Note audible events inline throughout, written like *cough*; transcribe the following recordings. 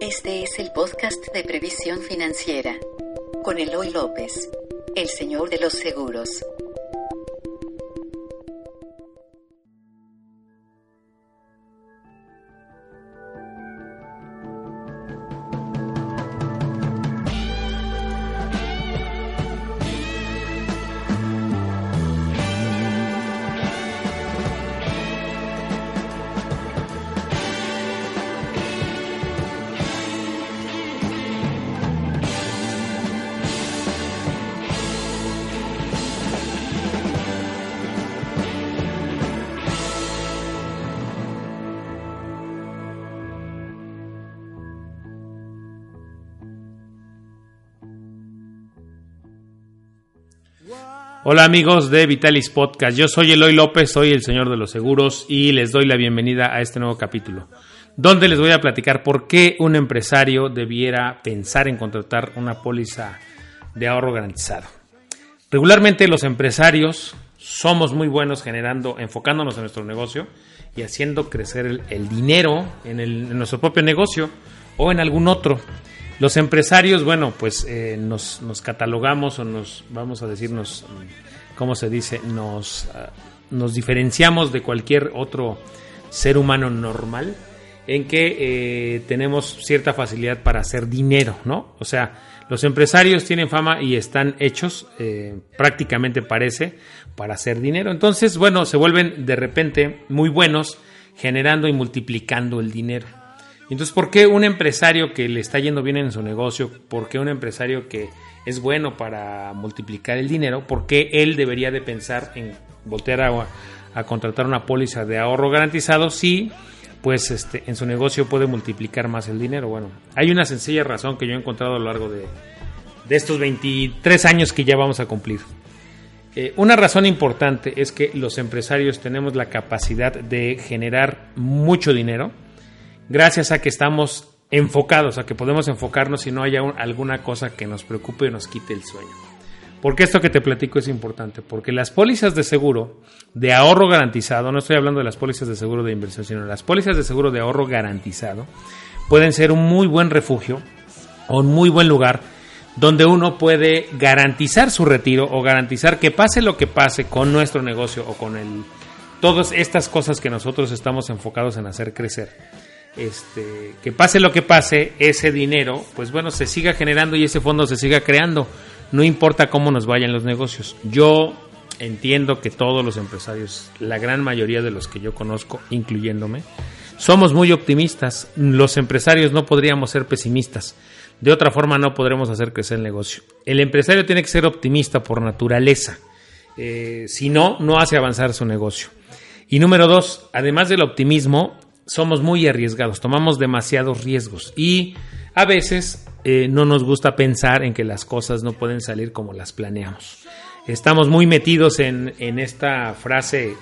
Este es el podcast de previsión financiera con Eloy López, el señor de los seguros. Hola amigos de Vitalis Podcast, yo soy Eloy López, soy el señor de los seguros y les doy la bienvenida a este nuevo capítulo, donde les voy a platicar por qué un empresario debiera pensar en contratar una póliza de ahorro garantizado. Regularmente los empresarios somos muy buenos generando, enfocándonos en nuestro negocio y haciendo crecer el, dinero en, nuestro propio negocio o en algún otro. Los empresarios, bueno, pues eh, nos, catalogamos o nos, vamos a decirnos, ¿cómo se dice? Nos, ah, nos diferenciamos de cualquier otro ser humano normal en que eh, tenemos cierta facilidad para hacer dinero, ¿no? O sea, los empresarios tienen fama y están hechos, eh, prácticamente parece, para hacer dinero. Entonces, bueno, se vuelven de repente muy buenos generando y multiplicando el dinero. Entonces, ¿por qué un empresario que le está yendo bien en su negocio, por qué un empresario que es bueno para multiplicar el dinero, por qué él debería de pensar en voltear a, contratar una póliza de ahorro garantizado si pues este, en su negocio puede multiplicar más el dinero? Bueno, hay una sencilla razón que yo he encontrado a lo largo de, estos 23 años que ya vamos a cumplir. Eh, una razón importante es que los empresarios tenemos la capacidad de generar mucho dinero, gracias a que estamos enfocados, a que podemos enfocarnos y no haya alguna cosa que nos preocupe y nos quite el sueño. Porque esto que te platico es importante, porque las pólizas de seguro de ahorro garantizado, no estoy hablando de las pólizas de seguro de inversión, sino las pólizas de seguro de ahorro garantizado, pueden ser un muy buen refugio o un muy buen lugar donde uno puede garantizar su retiro o garantizar que pase lo que pase con nuestro negocio o con el, todas estas cosas que nosotros estamos enfocados en hacer crecer este, que pase lo que pase, ese dinero, pues bueno, se siga generando y ese fondo se siga creando. No importa cómo nos vayan los negocios. Yo entiendo que todos los empresarios, la gran mayoría de los que yo conozco, incluyéndome, somos muy optimistas. Los empresarios no podríamos ser pesimistas. De otra forma no podremos hacer crecer el negocio. El empresario tiene que ser optimista por naturaleza. Eh, si no, no hace avanzar su negocio. Y número dos, además del optimismo, somos muy arriesgados, tomamos demasiados riesgos y a veces eh, no nos gusta pensar en que las cosas no pueden salir como las planeamos. Estamos muy metidos en, esta frase eh,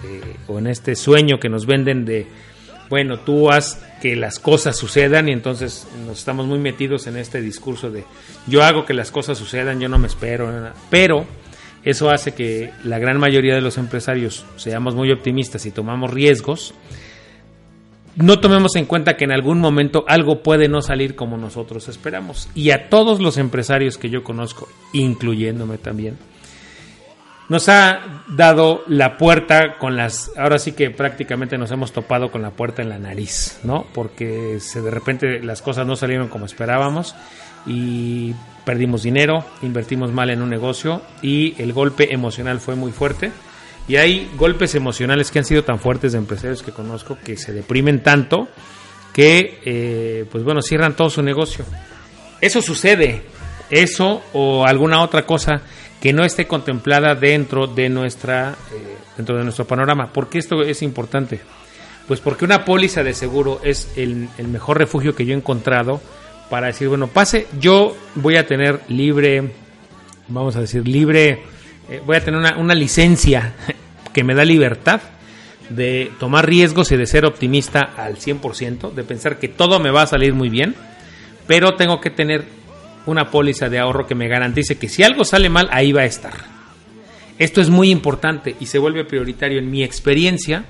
o en este sueño que nos venden de, bueno, tú haz que las cosas sucedan y entonces nos estamos muy metidos en este discurso de yo hago que las cosas sucedan, yo no me espero, pero eso hace que la gran mayoría de los empresarios seamos muy optimistas y tomamos riesgos no tomemos en cuenta que en algún momento algo puede no salir como nosotros esperamos. Y a todos los empresarios que yo conozco, incluyéndome también, nos ha dado la puerta con las, ahora sí que prácticamente nos hemos topado con la puerta en la nariz, ¿no? Porque se, de repente las cosas no salieron como esperábamos y perdimos dinero, invertimos mal en un negocio y el golpe emocional fue muy fuerte y hay golpes emocionales que han sido tan fuertes de empresarios que conozco que se deprimen tanto que, eh, pues bueno, cierran todo su negocio. Eso sucede, eso o alguna otra cosa que no esté contemplada dentro de nuestra, eh, dentro de nuestro panorama. ¿Por qué esto es importante? Pues porque una póliza de seguro es el, mejor refugio que yo he encontrado para decir, bueno, pase, yo voy a tener libre, vamos a decir, libre eh, voy a tener una, una licencia que me da libertad de tomar riesgos y de ser optimista al 100%, de pensar que todo me va a salir muy bien, pero tengo que tener una póliza de ahorro que me garantice que si algo sale mal, ahí va a estar. Esto es muy importante y se vuelve prioritario en mi experiencia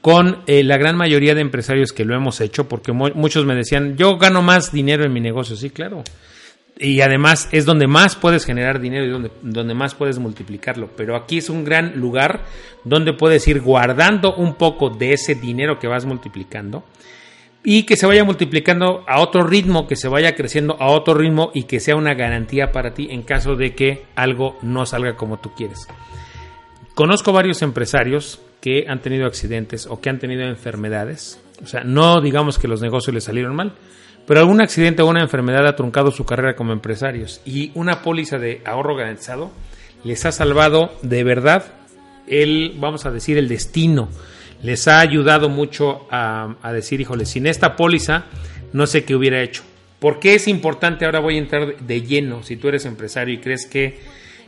con eh, la gran mayoría de empresarios que lo hemos hecho, porque muchos me decían, yo gano más dinero en mi negocio, sí, claro. Y además es donde más puedes generar dinero y donde, donde más puedes multiplicarlo. Pero aquí es un gran lugar donde puedes ir guardando un poco de ese dinero que vas multiplicando y que se vaya multiplicando a otro ritmo, que se vaya creciendo a otro ritmo y que sea una garantía para ti en caso de que algo no salga como tú quieres. Conozco varios empresarios que han tenido accidentes o que han tenido enfermedades. O sea, no digamos que los negocios les salieron mal, pero algún accidente o una enfermedad ha truncado su carrera como empresarios y una póliza de ahorro garantizado les ha salvado de verdad el, vamos a decir, el destino les ha ayudado mucho a, decir, híjole, sin esta póliza no sé qué hubiera hecho. ¿Por qué es importante? Ahora voy a entrar de lleno. Si tú eres empresario y crees que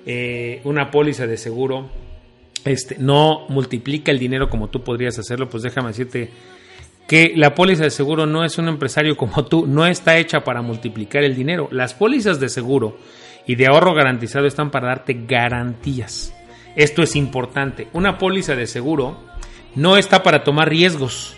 eh, una póliza de seguro este, no multiplica el dinero como tú podrías hacerlo, pues déjame decirte que la póliza de seguro no es un empresario como tú, no está hecha para multiplicar el dinero. Las pólizas de seguro y de ahorro garantizado están para darte garantías. Esto es importante. Una póliza de seguro no está para tomar riesgos.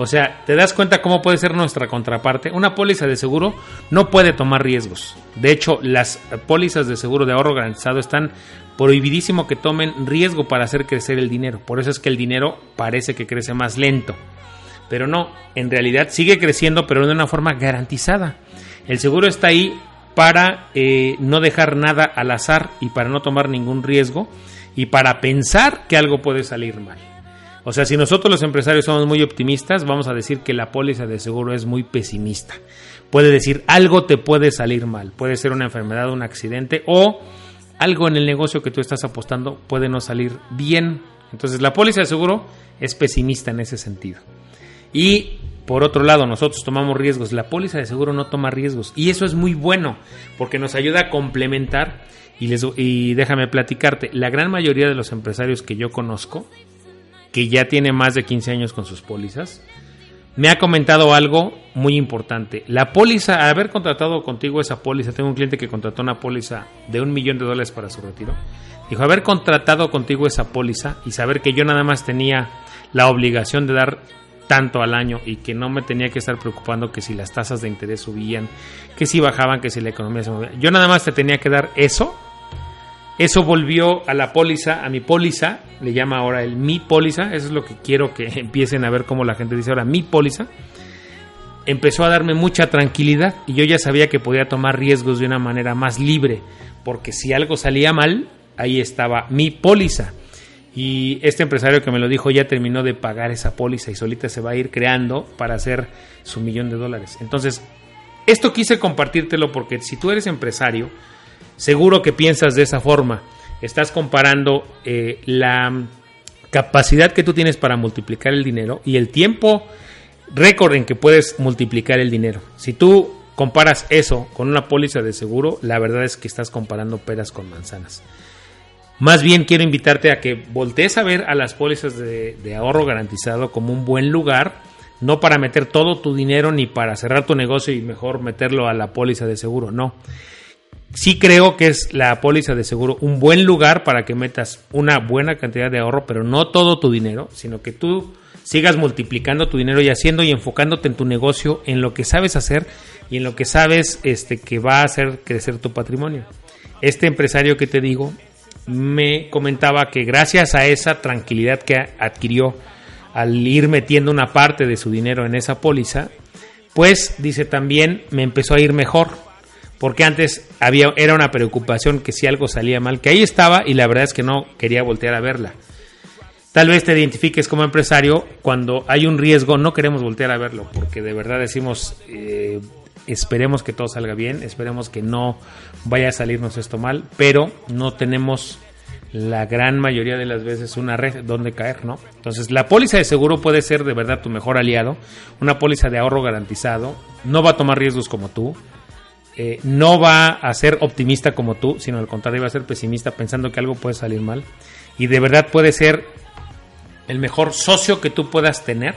O sea, ¿te das cuenta cómo puede ser nuestra contraparte? Una póliza de seguro no puede tomar riesgos. De hecho, las pólizas de seguro de ahorro garantizado están prohibidísimo que tomen riesgo para hacer crecer el dinero. Por eso es que el dinero parece que crece más lento. Pero no, en realidad sigue creciendo, pero de una forma garantizada. El seguro está ahí para eh, no dejar nada al azar y para no tomar ningún riesgo y para pensar que algo puede salir mal. O sea, si nosotros los empresarios somos muy optimistas, vamos a decir que la póliza de seguro es muy pesimista. Puede decir algo te puede salir mal, puede ser una enfermedad, un accidente o algo en el negocio que tú estás apostando puede no salir bien. Entonces la póliza de seguro es pesimista en ese sentido. Y por otro lado, nosotros tomamos riesgos. La póliza de seguro no toma riesgos. Y eso es muy bueno porque nos ayuda a complementar. Y, y déjame platicarte, la gran mayoría de los empresarios que yo conozco que ya tiene más de 15 años con sus pólizas, me ha comentado algo muy importante. La póliza, haber contratado contigo esa póliza, tengo un cliente que contrató una póliza de un millón de dólares para su retiro. Dijo, haber contratado contigo esa póliza y saber que yo nada más tenía la obligación de dar tanto al año y que no me tenía que estar preocupando que si las tasas de interés subían, que si bajaban, que si la economía se movía. Yo nada más te tenía que dar eso eso volvió a la póliza, a mi póliza, le llama ahora el mi póliza, eso es lo que quiero que *laughs* empiecen a ver cómo la gente dice ahora mi póliza. Empezó a darme mucha tranquilidad y yo ya sabía que podía tomar riesgos de una manera más libre, porque si algo salía mal, ahí estaba mi póliza. Y este empresario que me lo dijo ya terminó de pagar esa póliza y solita se va a ir creando para hacer su millón de dólares. Entonces, esto quise compartírtelo porque si tú eres empresario, Seguro que piensas de esa forma. Estás comparando eh, la capacidad que tú tienes para multiplicar el dinero y el tiempo récord en que puedes multiplicar el dinero. Si tú comparas eso con una póliza de seguro, la verdad es que estás comparando peras con manzanas. Más bien quiero invitarte a que voltees a ver a las pólizas de, de, ahorro garantizado como un buen lugar, no para meter todo tu dinero ni para cerrar tu negocio y mejor meterlo a la póliza de seguro, no sí creo que es la póliza de seguro un buen lugar para que metas una buena cantidad de ahorro, pero no todo tu dinero, sino que tú sigas multiplicando tu dinero y haciendo y enfocándote en tu negocio, en lo que sabes hacer y en lo que sabes este, que va a hacer crecer tu patrimonio. Este empresario que te digo me comentaba que gracias a esa tranquilidad que adquirió al ir metiendo una parte de su dinero en esa póliza, pues dice también me empezó a ir mejor porque antes había era una preocupación que si algo salía mal, que ahí estaba y la verdad es que no quería voltear a verla. Tal vez te identifiques como empresario, cuando hay un riesgo no queremos voltear a verlo, porque de verdad decimos, eh, esperemos que todo salga bien, esperemos que no vaya a salirnos esto mal, pero no tenemos la gran mayoría de las veces una red donde caer, ¿no? Entonces, la póliza de seguro puede ser de verdad tu mejor aliado, una póliza de ahorro garantizado, no va a tomar riesgos como tú, eh, no va a ser optimista como tú, sino al contrario, va a ser pesimista pensando que algo puede salir mal. Y de verdad puede ser el mejor socio que tú puedas tener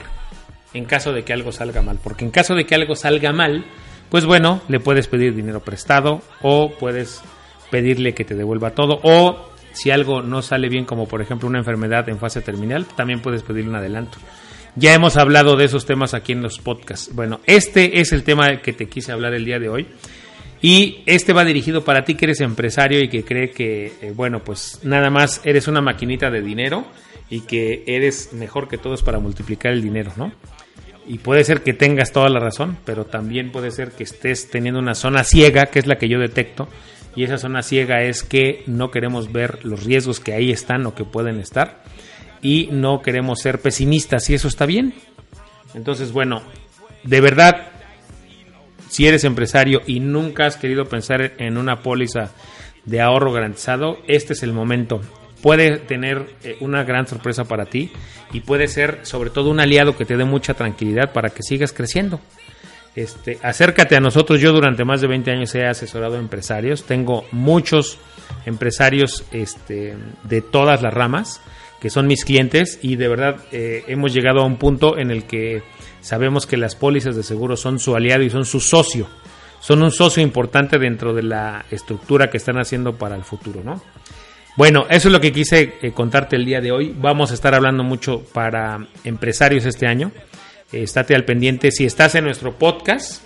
en caso de que algo salga mal. Porque en caso de que algo salga mal, pues bueno, le puedes pedir dinero prestado o puedes pedirle que te devuelva todo o si algo no sale bien, como por ejemplo una enfermedad en fase terminal, también puedes pedir un adelanto. Ya hemos hablado de esos temas aquí en los podcasts. Bueno, este es el tema que te quise hablar el día de hoy. Y este va dirigido para ti que eres empresario y que cree que, eh, bueno, pues nada más eres una maquinita de dinero y que eres mejor que todos para multiplicar el dinero, ¿no? Y puede ser que tengas toda la razón, pero también puede ser que estés teniendo una zona ciega, que es la que yo detecto, y esa zona ciega es que no queremos ver los riesgos que ahí están o que pueden estar, y no queremos ser pesimistas, y eso está bien. Entonces, bueno, de verdad, si eres empresario y nunca has querido pensar en una póliza de ahorro garantizado, este es el momento. Puede tener eh, una gran sorpresa para ti y puede ser sobre todo un aliado que te dé mucha tranquilidad para que sigas creciendo. Este, acércate a nosotros. Yo durante más de 20 años he asesorado empresarios. Tengo muchos empresarios este, de todas las ramas que son mis clientes y de verdad eh, hemos llegado a un punto en el que Sabemos que las pólizas de seguro son su aliado y son su socio. Son un socio importante dentro de la estructura que están haciendo para el futuro, ¿no? Bueno, eso es lo que quise eh, contarte el día de hoy. Vamos a estar hablando mucho para empresarios este año. Eh, estate al pendiente. Si estás en nuestro podcast,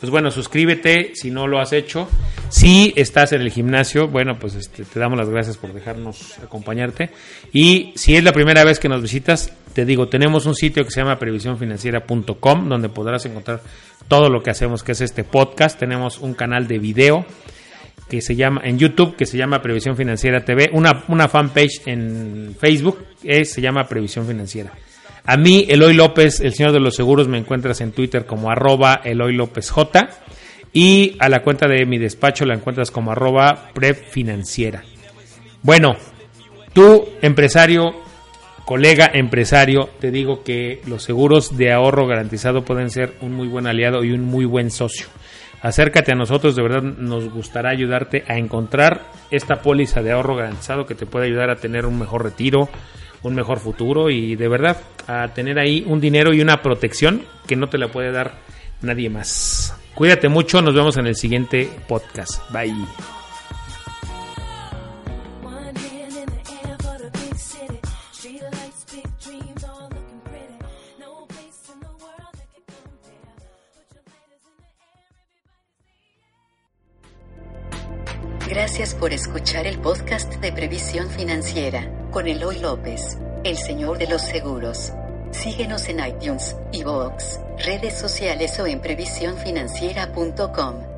pues bueno, suscríbete si no lo has hecho. Si estás en el gimnasio, bueno, pues este, te damos las gracias por dejarnos acompañarte. Y si es la primera vez que nos visitas, te digo, tenemos un sitio que se llama previsiónfinanciera.com donde podrás encontrar todo lo que hacemos, que es este podcast. Tenemos un canal de video que se llama en YouTube que se llama Previsión Financiera TV, una, una fanpage en Facebook que se llama Previsión Financiera. A mí, Eloy López, el señor de los seguros, me encuentras en Twitter como arroba Eloy López J. Y a la cuenta de mi despacho la encuentras como arroba prefinanciera. Bueno, tú, empresario, colega empresario, te digo que los seguros de ahorro garantizado pueden ser un muy buen aliado y un muy buen socio. Acércate a nosotros, de verdad nos gustará ayudarte a encontrar esta póliza de ahorro garantizado que te puede ayudar a tener un mejor retiro, un mejor futuro y de verdad a tener ahí un dinero y una protección que no te la puede dar nadie más. Cuídate mucho, nos vemos en el siguiente podcast. Bye. Gracias por escuchar el podcast de Previsión Financiera con Eloy López, el señor de los seguros. Síguenos en iTunes, iVoox, redes sociales o en previsiónfinanciera.com.